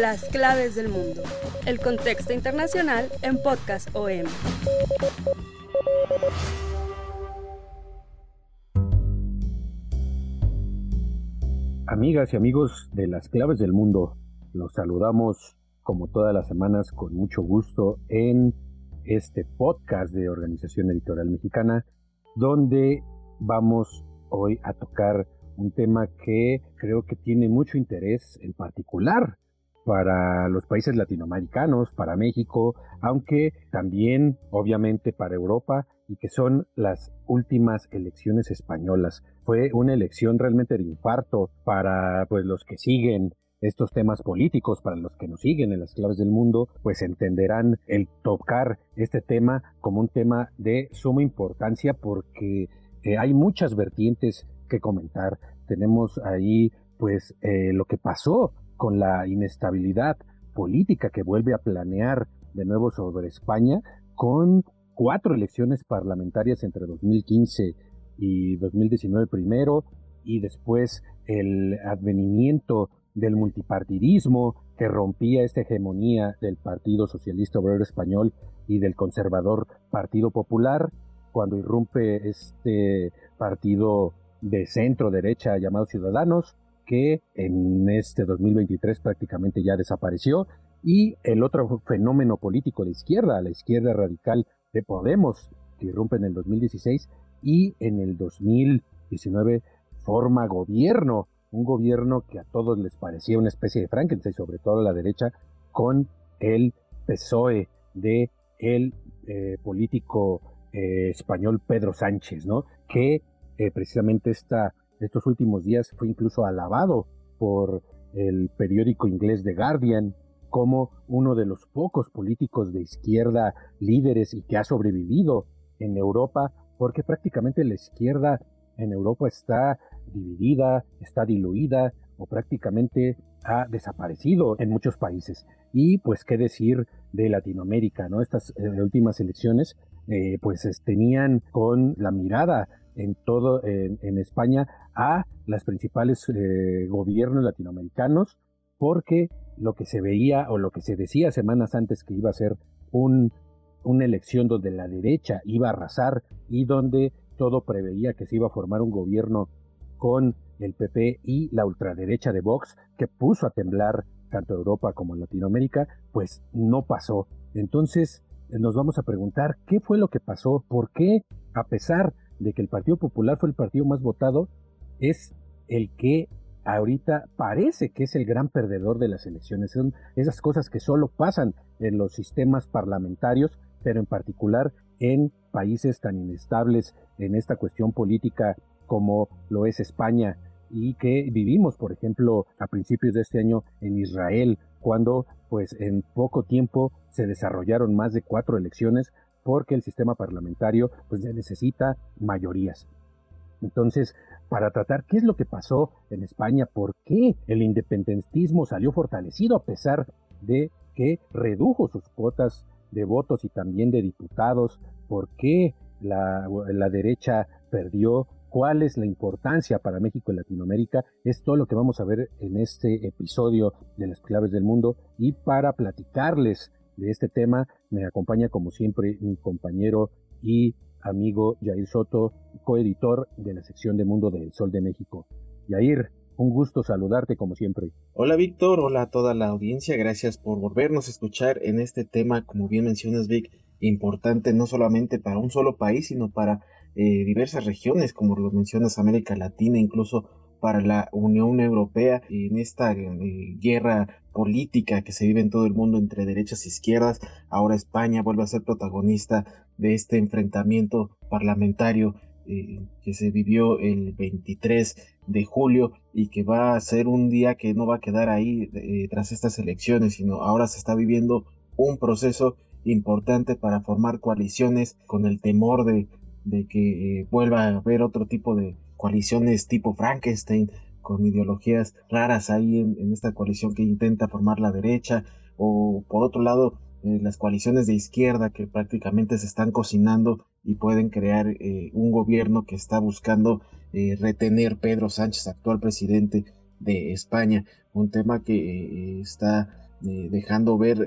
Las claves del mundo. El contexto internacional en Podcast OM. Amigas y amigos de las claves del mundo, los saludamos como todas las semanas con mucho gusto en este podcast de Organización Editorial Mexicana, donde vamos hoy a tocar un tema que creo que tiene mucho interés en particular para los países latinoamericanos, para México, aunque también obviamente para Europa y que son las últimas elecciones españolas. Fue una elección realmente de infarto para pues los que siguen estos temas políticos, para los que nos siguen en las claves del mundo, pues entenderán el tocar este tema como un tema de suma importancia porque eh, hay muchas vertientes que comentar. Tenemos ahí pues eh, lo que pasó con la inestabilidad política que vuelve a planear de nuevo sobre España con cuatro elecciones parlamentarias entre 2015 y 2019 primero y después el advenimiento del multipartidismo que rompía esta hegemonía del Partido Socialista Obrero Español y del conservador Partido Popular, cuando irrumpe este partido de centro derecha llamado Ciudadanos, que en este 2023 prácticamente ya desapareció, y el otro fenómeno político de izquierda, la izquierda radical de Podemos, que irrumpe en el 2016 y en el 2019 forma gobierno un gobierno que a todos les parecía una especie de Frankenstein, sobre todo a la derecha, con el PSOE de el eh, político eh, español Pedro Sánchez, ¿no? Que eh, precisamente esta, estos últimos días fue incluso alabado por el periódico inglés The Guardian como uno de los pocos políticos de izquierda líderes y que ha sobrevivido en Europa, porque prácticamente la izquierda en Europa está dividida, está diluida o prácticamente ha desaparecido en muchos países. Y pues qué decir de Latinoamérica, ¿no? Estas eh, últimas elecciones eh, pues tenían con la mirada en todo en, España a las principales eh, gobiernos latinoamericanos porque lo que se veía o lo que se decía semanas antes que iba a ser un, una elección donde la derecha iba a arrasar y donde todo preveía que se iba a formar un gobierno con el PP y la ultraderecha de Vox que puso a temblar tanto Europa como Latinoamérica, pues no pasó. Entonces nos vamos a preguntar qué fue lo que pasó, por qué, a pesar de que el Partido Popular fue el partido más votado, es el que ahorita parece que es el gran perdedor de las elecciones. Son esas cosas que solo pasan en los sistemas parlamentarios, pero en particular en países tan inestables en esta cuestión política como lo es España y que vivimos, por ejemplo, a principios de este año en Israel, cuando pues en poco tiempo se desarrollaron más de cuatro elecciones porque el sistema parlamentario pues necesita mayorías. Entonces, para tratar qué es lo que pasó en España, por qué el independentismo salió fortalecido a pesar de que redujo sus cuotas de votos y también de diputados, por qué la, la derecha perdió cuál es la importancia para México y Latinoamérica, es todo lo que vamos a ver en este episodio de las claves del mundo. Y para platicarles de este tema me acompaña como siempre mi compañero y amigo Jair Soto, coeditor de la sección de Mundo del Sol de México. Jair, un gusto saludarte como siempre. Hola Víctor, hola a toda la audiencia, gracias por volvernos a escuchar en este tema, como bien mencionas Vic, importante no solamente para un solo país, sino para eh, diversas regiones, como lo mencionas, América Latina, incluso para la Unión Europea, en esta eh, guerra política que se vive en todo el mundo entre derechas e izquierdas. Ahora España vuelve a ser protagonista de este enfrentamiento parlamentario eh, que se vivió el 23 de julio y que va a ser un día que no va a quedar ahí eh, tras estas elecciones, sino ahora se está viviendo un proceso importante para formar coaliciones con el temor de, que eh, vuelva a haber otro tipo de coaliciones tipo Frankenstein, con ideologías raras ahí en, esta coalición que intenta formar la derecha, o por otro lado, eh, las coaliciones de izquierda que prácticamente se están cocinando y pueden crear eh, un gobierno que está buscando retener Pedro Sánchez, actual presidente de España, un tema que está dejando ver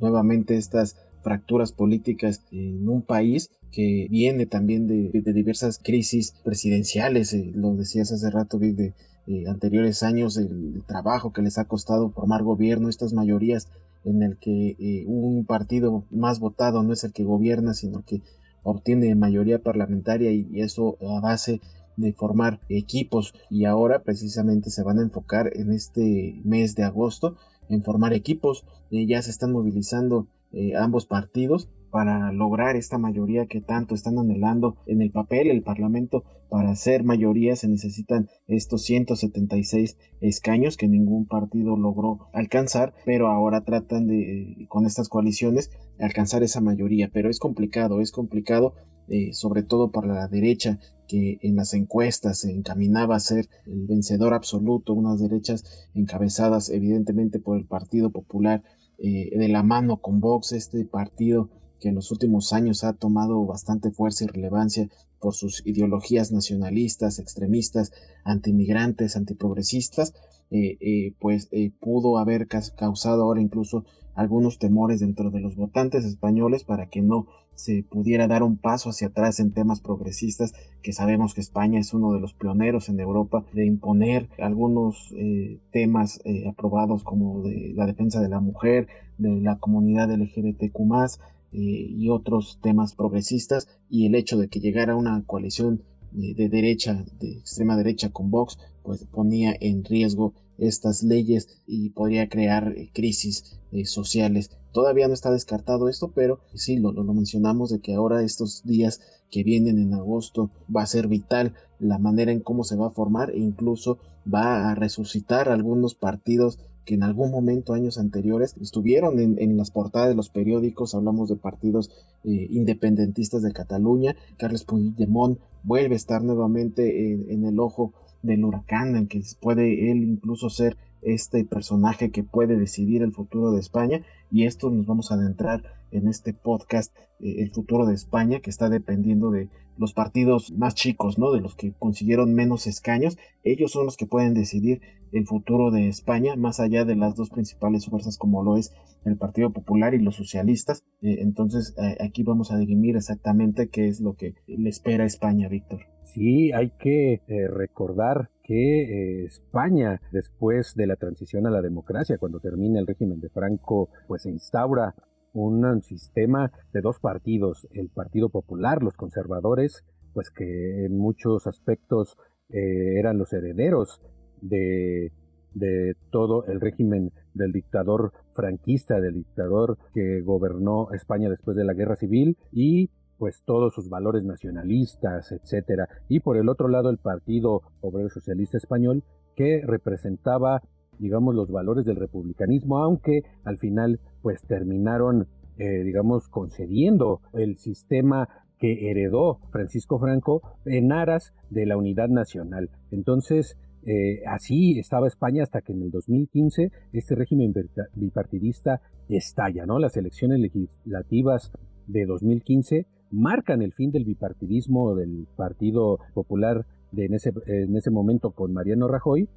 nuevamente estas fracturas políticas en un país que viene también de, diversas crisis presidenciales, eh, lo decías hace rato, de eh, anteriores años, el, trabajo que les ha costado formar gobierno, estas mayorías en el que eh, un partido más votado no es el que gobierna, sino que obtiene mayoría parlamentaria y, eso a base de formar equipos. Y ahora precisamente se van a enfocar en este mes de agosto en formar equipos, ya se están movilizando eh, ambos partidos para lograr esta mayoría que tanto están anhelando en el papel el Parlamento para ser mayoría se necesitan estos 176 escaños que ningún partido logró alcanzar pero ahora tratan de con estas coaliciones alcanzar esa mayoría. Pero es complicado es complicado eh, sobre todo para la derecha que en las encuestas se encaminaba a ser el vencedor absoluto unas derechas encabezadas evidentemente por el Partido Popular eh, de la mano con Vox, este partido que en los últimos años ha tomado bastante fuerza y relevancia por sus ideologías nacionalistas, extremistas, antimigrantes, antiprogresistas, eh, eh, pues pudo haber causado ahora incluso algunos temores dentro de los votantes españoles para que no se pudiera dar un paso hacia atrás en temas progresistas, que sabemos que España es uno de los pioneros en Europa de imponer algunos eh, temas eh, aprobados como de la defensa de la mujer, de la comunidad LGBTQ eh, y otros temas progresistas y el hecho de que llegara una coalición de derecha, de extrema derecha con Vox, pues ponía en riesgo estas leyes y podría crear crisis sociales. Todavía no está descartado esto, pero sí lo, lo, mencionamos de que ahora estos días que vienen en agosto va a ser vital la manera en cómo se va a formar e incluso va a resucitar algunos partidos que en algún momento, años anteriores, estuvieron en, las portadas de los periódicos, hablamos de partidos eh, independentistas de Cataluña, Carles Puigdemont vuelve a estar nuevamente en, en el ojo del huracán, en que puede él incluso ser este personaje que puede decidir el futuro de España y esto nos vamos a adentrar en este podcast eh, el futuro de España que está dependiendo de los partidos más chicos, ¿no? De los que consiguieron menos escaños, ellos son los que pueden decidir el futuro de España más allá de las dos principales fuerzas como lo es el Partido Popular y los socialistas. Eh, entonces eh, aquí vamos a dirimir exactamente qué es lo que le espera a España, Víctor. Sí, hay que recordar que eh, España, después de la transición a la democracia, cuando termina el régimen de Franco, pues se instaura un sistema de dos partidos, el Partido Popular, los conservadores, pues que en muchos aspectos eh, eran los herederos de, de todo el régimen del dictador franquista, del dictador que gobernó España después de la guerra civil, y pues todos sus valores nacionalistas, etcétera, y por el otro lado el Partido Obrero Socialista Español que representaba digamos los valores del republicanismo, aunque al final pues terminaron eh, digamos concediendo el sistema que heredó Francisco Franco en aras de la unidad nacional. Entonces, eh, así estaba España hasta que en el 2015 este régimen bipartidista estalla, ¿no? Las elecciones legislativas de 2015 marcan el fin del bipartidismo del Partido Popular de en, ese, en ese momento con Mariano Rajoy,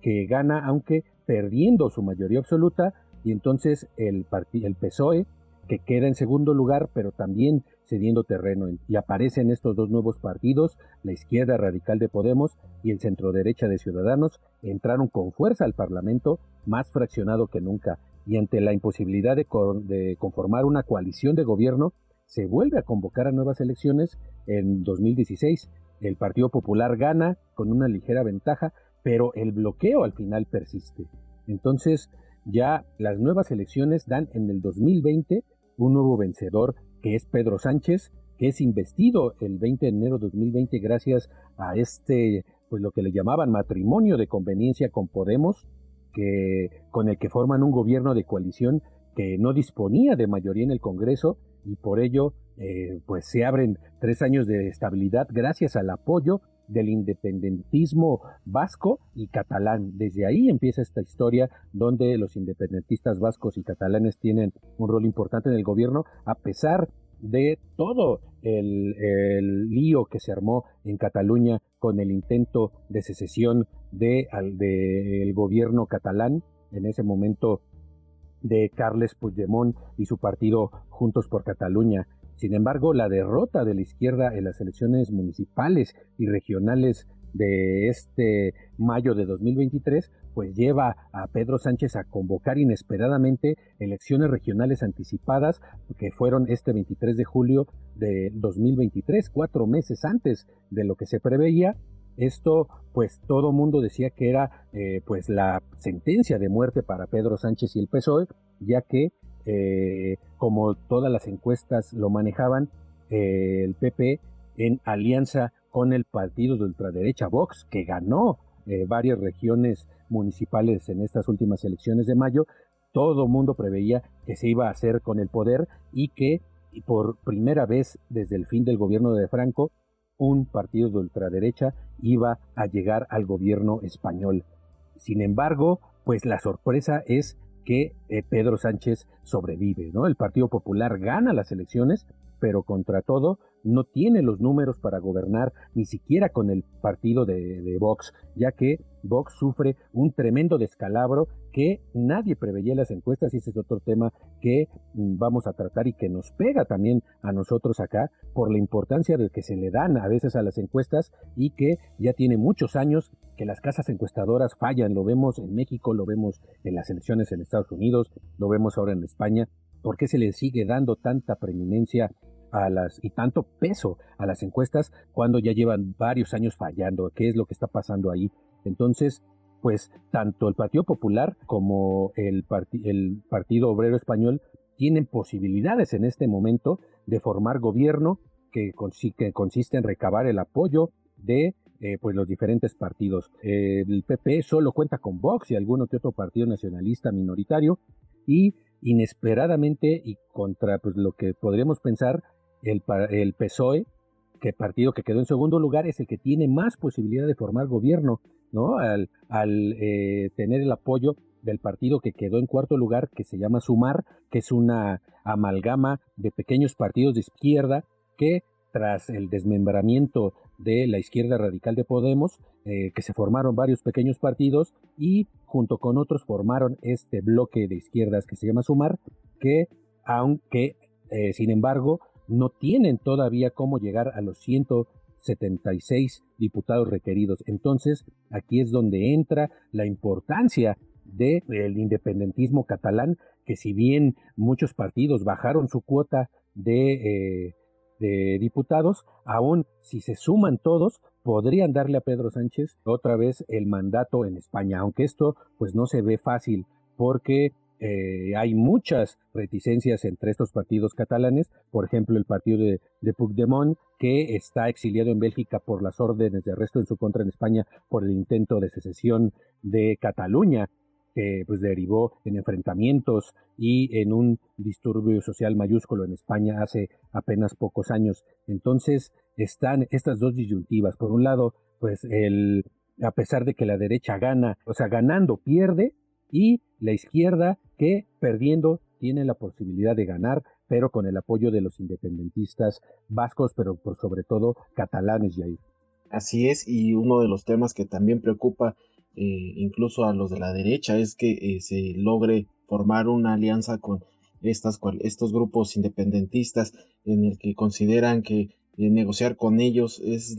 que gana aunque perdiendo su mayoría absoluta, y entonces el, el PSOE, que queda en segundo lugar, pero también cediendo terreno, y aparecen estos dos nuevos partidos, la izquierda radical de Podemos y el centro derecha de Ciudadanos, entraron con fuerza al Parlamento, más fraccionado que nunca, y ante la imposibilidad de conformar una coalición de gobierno, se vuelve a convocar a nuevas elecciones en 2016. El Partido Popular gana con una ligera ventaja, pero el bloqueo al final persiste. Entonces, ya las nuevas elecciones dan en el 2020 un nuevo vencedor que es Pedro Sánchez, que es investido el 20 de enero de 2020 gracias a este, pues lo que le llamaban matrimonio de conveniencia con Podemos, que, con el que forman un gobierno de coalición que no disponía de mayoría en el Congreso y por ello eh, pues se abren tres años de estabilidad gracias al apoyo del independentismo vasco y catalán. Desde ahí empieza esta historia donde los independentistas vascos y catalanes tienen un rol importante en el gobierno a pesar de todo el, lío que se armó en Cataluña con el intento de secesión del de, gobierno catalán, en ese momento de Carles Puigdemont y su partido Juntos por Cataluña. Sin embargo, la derrota de la izquierda en las elecciones municipales y regionales de este mayo de 2023, pues lleva a Pedro Sánchez a convocar inesperadamente elecciones regionales anticipadas que fueron este 23 de julio de 2023, cuatro meses antes de lo que se preveía. Esto, pues todo mundo decía que era eh, pues la sentencia de muerte para Pedro Sánchez y el PSOE, ya que eh, como todas las encuestas lo manejaban, eh, el PP en alianza con el partido de ultraderecha Vox, que ganó eh, varias regiones municipales en estas últimas elecciones de mayo, todo mundo preveía que se iba a hacer con el poder y que por primera vez desde el fin del gobierno de Franco, un partido de ultraderecha iba a llegar al gobierno español. Sin embargo, pues la sorpresa es que eh, Pedro Sánchez sobrevive, ¿no? El Partido Popular gana las elecciones, pero contra todo no tiene los números para gobernar ni siquiera con el partido de, Vox, ya que Vox sufre un tremendo descalabro que nadie preveía en las encuestas y ese es otro tema que mm, vamos a tratar y que nos pega también a nosotros acá por la importancia de que se le dan a veces a las encuestas y que ya tiene muchos años que las casas encuestadoras fallan, lo vemos en México, lo vemos en las elecciones en Estados Unidos, lo vemos ahora en España, ¿por qué se le sigue dando tanta preeminencia a las y tanto peso a las encuestas cuando ya llevan varios años fallando. ¿Qué es lo que está pasando ahí? Entonces, pues tanto el Partido Popular como el, el Partido Obrero Español tienen posibilidades en este momento de formar gobierno que, consiste en recabar el apoyo de eh, pues los diferentes partidos. el PP solo cuenta con Vox y algún otro partido nacionalista minoritario y inesperadamente y contra pues lo que podríamos pensar el, el PSOE, que partido que quedó en segundo lugar, es el que tiene más posibilidad de formar gobierno, ¿no? Al, al eh, tener el apoyo del partido que quedó en cuarto lugar, que se llama Sumar, que es una amalgama de pequeños partidos de izquierda que tras el desmembramiento de la izquierda radical de Podemos, eh, que se formaron varios pequeños partidos y junto con otros formaron este bloque de izquierdas que se llama Sumar, que aunque, eh, sin embargo, no tienen todavía cómo llegar a los 176 diputados requeridos. Entonces, aquí es donde entra la importancia del independentismo catalán, que si bien muchos partidos bajaron su cuota de, eh, de diputados, aún si se suman todos, podrían darle a Pedro Sánchez otra vez el mandato en España, aunque esto pues no se ve fácil porque eh, hay muchas reticencias entre estos partidos catalanes, por ejemplo el partido de, de, Puigdemont, que está exiliado en Bélgica por las órdenes de arresto en su contra en España por el intento de secesión de Cataluña, que pues derivó en enfrentamientos y en un disturbio social mayúsculo en España hace apenas pocos años. Entonces están estas dos disyuntivas. Por un lado, pues el a pesar de que la derecha gana, o sea, ganando pierde, y la izquierda que perdiendo tiene la posibilidad de ganar, pero con el apoyo de los independentistas vascos, pero por sobre todo catalanes, ahí. Así es, y uno de los temas que también preocupa eh, incluso a los de la derecha es que eh, se logre formar una alianza con estas, estos grupos independentistas en el que consideran que eh, negociar con ellos es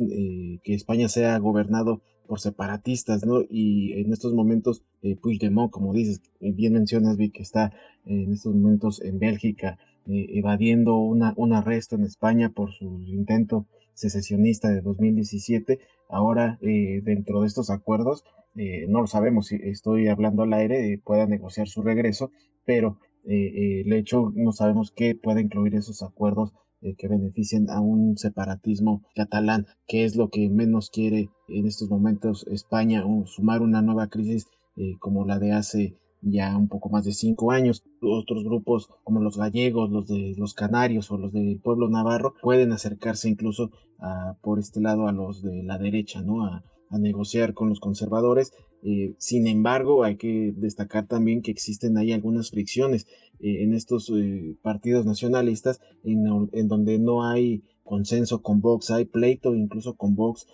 que España sea gobernado por separatistas, ¿no? Y en estos momentos, eh, Puigdemont, como dices, eh, bien mencionas, vi que está en estos momentos en Bélgica, eh, evadiendo una, un arresto en España por su intento secesionista de 2017. Ahora, dentro de estos acuerdos, no lo sabemos si estoy hablando al aire, pueda negociar su regreso, pero el hecho no sabemos qué puede incluir esos acuerdos eh, que beneficien a un separatismo catalán, que es lo que menos quiere en estos momentos España, sumar una nueva crisis eh, como la de hace ya un poco más de cinco años. Otros grupos como los gallegos, los de los canarios o los del pueblo navarro pueden acercarse incluso a, por este lado a los de la derecha, ¿no? A negociar con los conservadores. Eh, sin embargo, hay que destacar también que existen ahí algunas fricciones eh, en estos eh, partidos nacionalistas en, donde no hay consenso con Vox, hay pleito incluso con Vox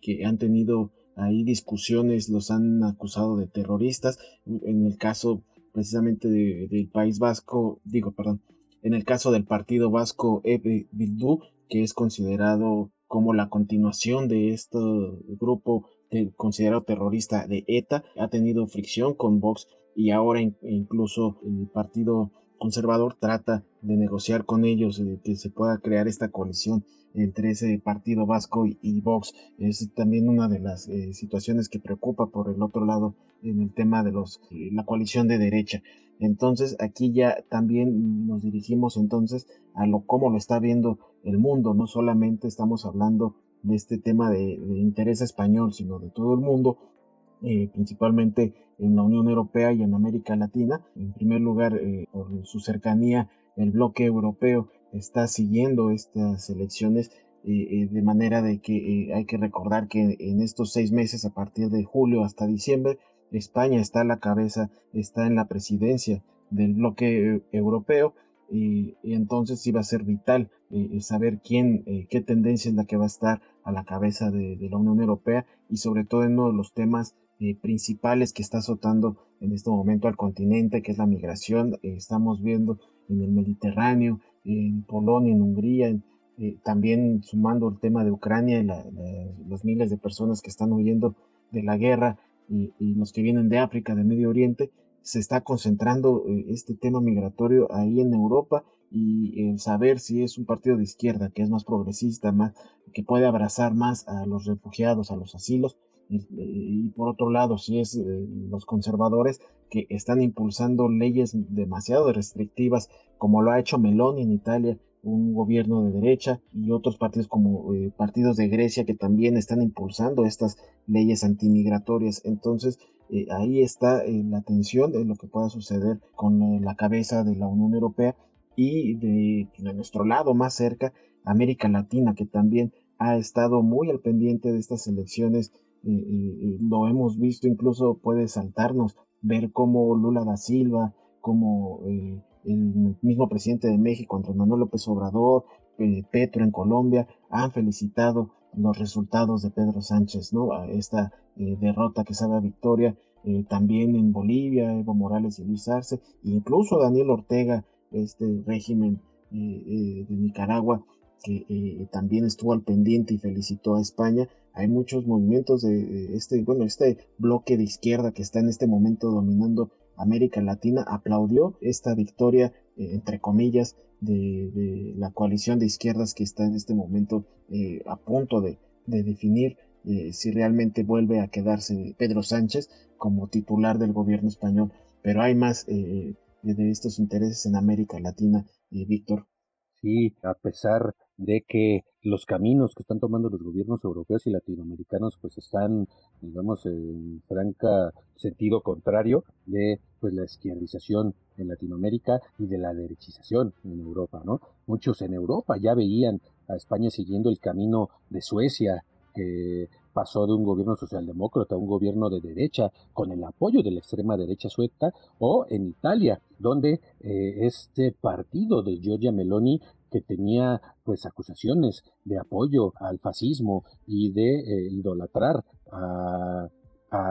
que han tenido ahí discusiones, los han acusado de terroristas. En el caso precisamente del País Vasco, digo, perdón, en el caso del partido vasco Bildu, que es considerado como la continuación de este grupo considerado terrorista de ETA, ha tenido fricción con Vox y ahora incluso el partido conservador trata de negociar con ellos, de que se pueda crear esta coalición entre ese partido vasco y, Vox. Es también una de las eh, situaciones que preocupa por el otro lado en el tema de los, eh, la coalición de derecha. Entonces aquí ya también nos dirigimos entonces a lo cómo lo está viendo el mundo. No solamente estamos hablando de este tema de, interés español, sino de todo el mundo, eh, principalmente en la Unión Europea y en América Latina. En primer lugar, por su cercanía, el bloque europeo está siguiendo estas elecciones eh, eh, de manera de que eh, hay que recordar que en estos seis meses, a partir de julio hasta diciembre, España está a la cabeza, está en la presidencia del bloque europeo y, entonces va a ser vital saber quién, qué tendencia es la que va a estar a la cabeza de, la Unión Europea y sobre todo en uno de los temas principales que está azotando en este momento al continente, que es la migración. estamos viendo en el Mediterráneo, en Polonia, en Hungría, eh, también sumando el tema de Ucrania y los miles de personas que están huyendo de la guerra y, los que vienen de África, de Medio Oriente, se está concentrando eh, este tema migratorio ahí en Europa y el saber si es un partido de izquierda que es más progresista, más, que puede abrazar más a los refugiados, a los asilos, y, por otro lado, si es eh, los conservadores que están impulsando leyes demasiado restrictivas, como lo ha hecho Meloni en Italia, un gobierno de derecha, y otros partidos como eh, partidos de Grecia que también están impulsando estas leyes antimigratorias. Entonces, eh, ahí está la tensión de lo que pueda suceder con la cabeza de la Unión Europea y de, nuestro lado más cerca, América Latina, que también ha estado muy al pendiente de estas elecciones lo hemos visto, incluso puede saltarnos ver cómo Lula da Silva, como eh, el mismo presidente de México, Andrés Manuel López Obrador, eh, Petro en Colombia, han felicitado los resultados de Pedro Sánchez, ¿no? A esta eh, derrota que sabe a victoria, también en Bolivia, Evo Morales y Luis Arce, incluso Daniel Ortega, este régimen de Nicaragua, que también estuvo al pendiente y felicitó a España, hay muchos movimientos de este, bueno, este bloque de izquierda que está en este momento dominando América Latina aplaudió esta victoria, eh, entre comillas, de, la coalición de izquierdas que está en este momento eh, a punto de, definir eh, si realmente vuelve a quedarse Pedro Sánchez como titular del gobierno español. Pero hay más de estos intereses en América Latina, Víctor. Sí, a pesar de que los caminos que están tomando los gobiernos europeos y latinoamericanos pues están, digamos, en franca sentido contrario de pues la izquierdización en Latinoamérica y de la derechización en Europa, ¿no? Muchos en Europa ya veían a España siguiendo el camino de Suecia, que pasó de un gobierno socialdemócrata a un gobierno de derecha con el apoyo de la extrema derecha sueca, o en Italia, donde eh, este partido de Giorgia Meloni que tenía pues acusaciones de apoyo al fascismo y de eh, idolatrar a,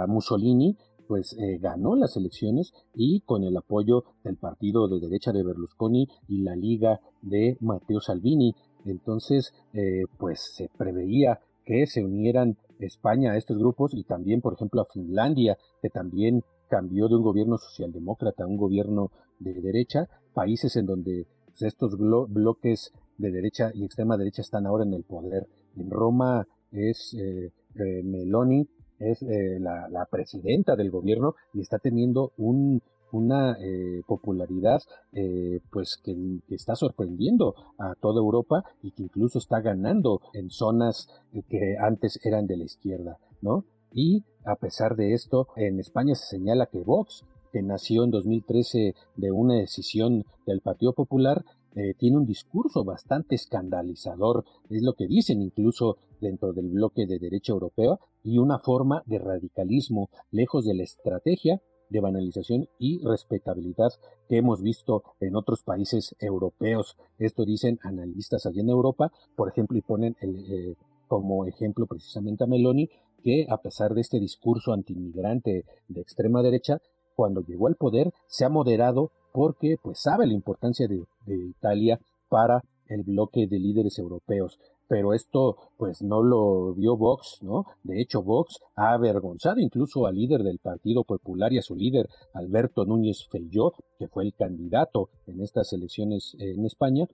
Mussolini, pues eh, ganó las elecciones y con el apoyo del partido de derecha de Berlusconi y la liga de Matteo Salvini. Entonces, eh, pues se preveía que se unieran España a estos grupos y también, por ejemplo, a Finlandia, que también cambió de un gobierno socialdemócrata a un gobierno de derecha, países en donde pues, estos bloques de derecha y extrema derecha están ahora en el poder. En Roma es eh, eh, Meloni es eh, la, presidenta del gobierno y está teniendo un, una eh, popularidad eh, pues que, está sorprendiendo a toda Europa y que incluso está ganando en zonas que antes eran de la izquierda, ¿no? Y a pesar de esto, en España se señala que Vox, que nació en 2013 de una decisión del Partido Popular, eh, tiene un discurso bastante escandalizador, es lo que dicen incluso dentro del bloque de derecha europeo, y una forma de radicalismo, lejos de la estrategia de banalización y respetabilidad que hemos visto en otros países europeos. Esto dicen analistas allá en Europa, por ejemplo, y ponen eh, como ejemplo precisamente a Meloni, que a pesar de este discurso antimigrante de extrema derecha, cuando llegó al poder se ha moderado porque pues sabe la importancia de, Italia para el bloque de líderes europeos pero esto pues no lo vio Vox, ¿no? De hecho, Vox ha avergonzado incluso al líder del Partido Popular y a su líder, Alberto Núñez Feijóo, que fue el candidato en estas elecciones en España,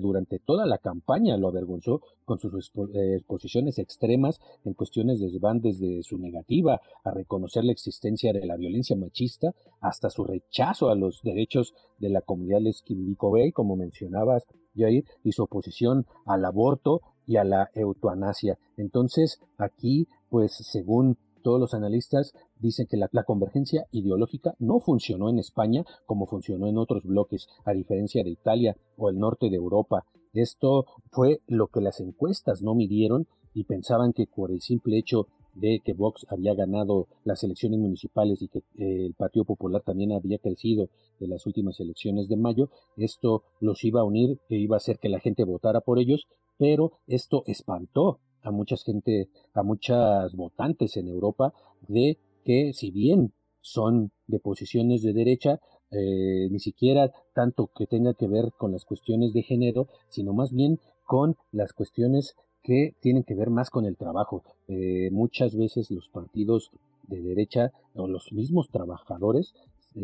durante toda la campaña lo avergonzó con sus eh, exposiciones extremas en cuestiones de van desde su negativa a reconocer la existencia de la violencia machista hasta su rechazo a los derechos de la comunidad LGBTI, como mencionabas, Jair, y su oposición al aborto y a la eutanasia. Entonces, aquí, pues, según todos los analistas dicen que la, convergencia ideológica no funcionó en España como funcionó en otros bloques, a diferencia de Italia o el norte de Europa. Esto fue lo que las encuestas no midieron y pensaban que por el simple hecho de que Vox había ganado las elecciones municipales y que eh, el Partido Popular también había crecido de las últimas elecciones de mayo, esto los iba a unir e iba a hacer que la gente votara por ellos, pero esto espantó a mucha gente, a muchas votantes en Europa de que si bien son de posiciones de derecha, eh, ni siquiera tanto que tenga que ver con las cuestiones de género, sino más bien con las cuestiones que tienen que ver más con el trabajo. Eh, muchas veces los partidos de derecha o los mismos trabajadores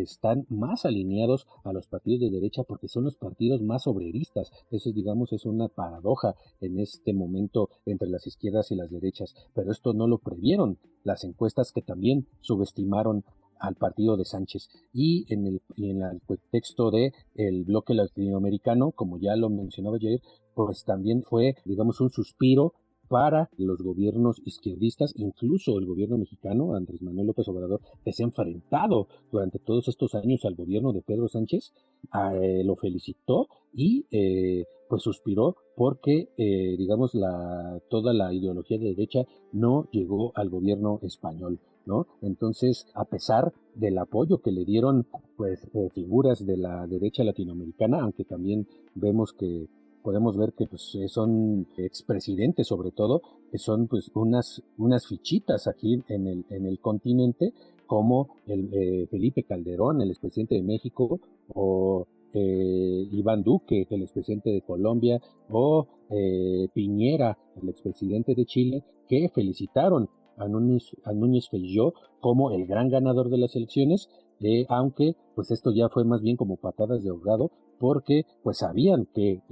están más alineados a los partidos de derecha porque son los partidos más obreristas. Eso, digamos, es una paradoja en este momento entre las izquierdas y las derechas. Pero esto no lo previeron las encuestas que también subestimaron al partido de Sánchez y en el, en el contexto de el bloque latinoamericano, como ya lo mencionaba ayer, pues también fue, digamos, un suspiro para los gobiernos izquierdistas, incluso el gobierno mexicano, Andrés Manuel López Obrador, que se ha enfrentado durante todos estos años al gobierno de Pedro Sánchez, eh, lo felicitó y eh, pues suspiró porque, eh, digamos, la, toda la ideología de derecha no llegó al gobierno español. ¿No? Entonces, a pesar del apoyo que le dieron, pues, figuras de la derecha latinoamericana, aunque también vemos que podemos ver que pues, eh, son expresidentes sobre todo, que son pues unas, unas fichitas aquí en el, en el continente, como el eh, Felipe Calderón, el expresidente de México, o eh, Iván Duque, el expresidente de Colombia, o Piñera, el expresidente de Chile, que felicitaron a Núñez, a Núñez como el gran ganador de las elecciones, aunque pues esto ya fue más bien como patadas de ahogado, porque pues sabían que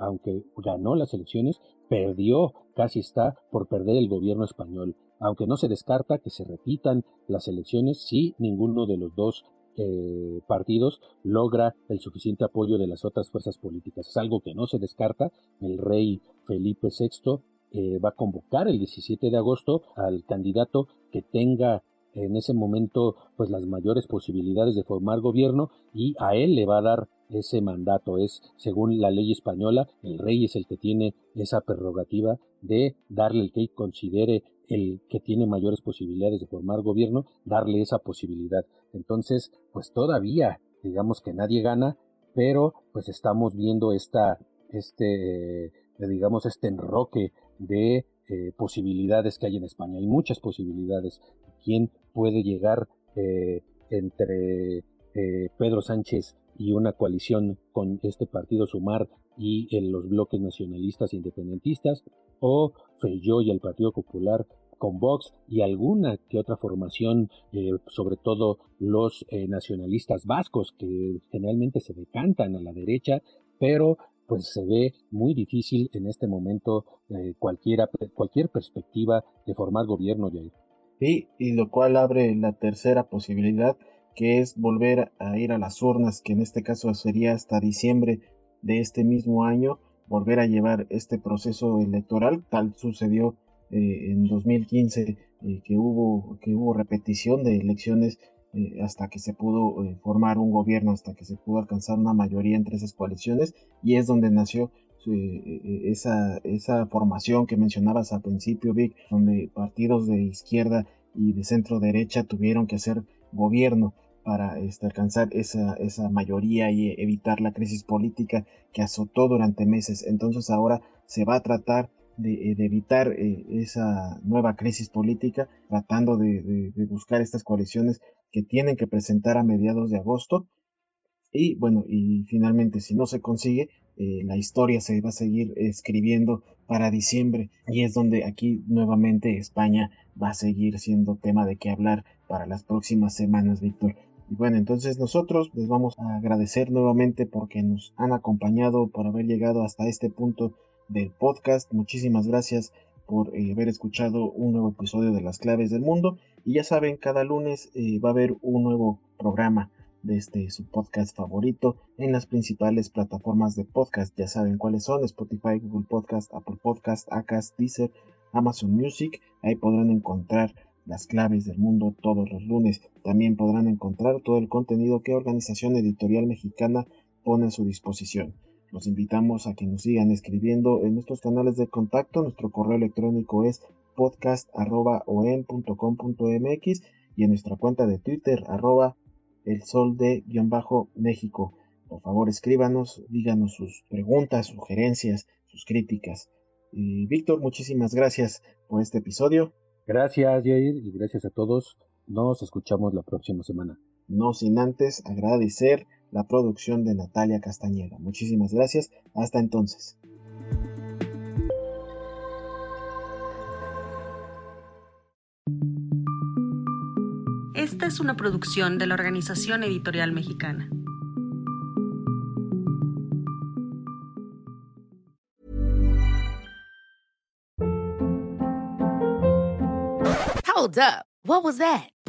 aunque ganó las elecciones, perdió, casi está por perder el gobierno español. Aunque no se descarta que se repitan las elecciones si ninguno de los dos eh, partidos logra el suficiente apoyo de las otras fuerzas políticas. Es algo que no se descarta. El rey Felipe VI eh, va a convocar el 17 de agosto al candidato que tenga en ese momento pues las mayores posibilidades de formar gobierno y a él le va a dar ese mandato. Es, según la ley española, el rey es el que tiene esa prerrogativa de darle el que considere el que tiene mayores posibilidades de formar gobierno, darle esa posibilidad. Entonces, pues todavía, digamos que nadie gana, pero pues estamos viendo esta, este, eh, digamos, este enroque de eh, posibilidades que hay en España. Hay muchas posibilidades. ¿Quién puede llegar eh, entre Pedro Sánchez y una coalición con este partido Sumar y en los bloques nacionalistas e independentistas, o Feyó y el Partido Popular con Vox y alguna que otra formación, eh, sobre todo los eh, nacionalistas vascos, que generalmente se decantan a la derecha, pero pues se ve muy difícil en este momento eh, cualquier perspectiva de formar gobierno, y, y lo cual abre la tercera posibilidad que es volver a ir a las urnas, que en este caso sería hasta diciembre de este mismo año, volver a llevar este proceso electoral, tal sucedió eh, en 2015 eh, que hubo que hubo repetición de elecciones eh, hasta que se pudo formar un gobierno, hasta que se pudo alcanzar una mayoría entre esas coaliciones y es donde nació esa, esa formación que mencionabas al principio, Vic, donde partidos de izquierda y de centro derecha tuvieron que hacer gobierno para este, alcanzar esa, esa mayoría y evitar la crisis política que azotó durante meses. Entonces ahora se va a tratar de, eh, evitar eh, esa nueva crisis política, tratando de, buscar estas coaliciones que tienen que presentar a mediados de agosto. Y bueno, y finalmente si no se consigue, eh, la historia se va a seguir escribiendo para diciembre y es donde aquí nuevamente España va a seguir siendo tema de qué hablar para las próximas semanas, Víctor. Y bueno, entonces nosotros les vamos a agradecer nuevamente porque nos han acompañado, por haber llegado hasta este punto del podcast. Muchísimas gracias por eh, haber escuchado un nuevo episodio de Las Claves del Mundo. Y ya saben, cada lunes eh, va a haber un nuevo programa de este su podcast favorito en las principales plataformas de podcast. Ya saben cuáles son: Spotify, Google Podcast, Apple Podcast, Acast, Deezer, Amazon Music. Ahí podrán encontrar las claves del mundo todos los lunes. También podrán encontrar todo el contenido que Organización Editorial Mexicana pone a su disposición. Los invitamos a que nos sigan escribiendo en nuestros canales de contacto. Nuestro correo electrónico es podcast.om.com.mx y en nuestra cuenta de Twitter arroba el sol de guion bajo México. Por favor escríbanos, díganos sus preguntas, sugerencias, sus críticas. Y Víctor, muchísimas gracias por este episodio. Gracias, Jair, y gracias a todos. Nos escuchamos la próxima semana. No sin antes agradecer la producción de Natalia Castañeda. Muchísimas gracias. Hasta entonces. Esta es una producción de la Organización Editorial Mexicana. Hold up. What was that?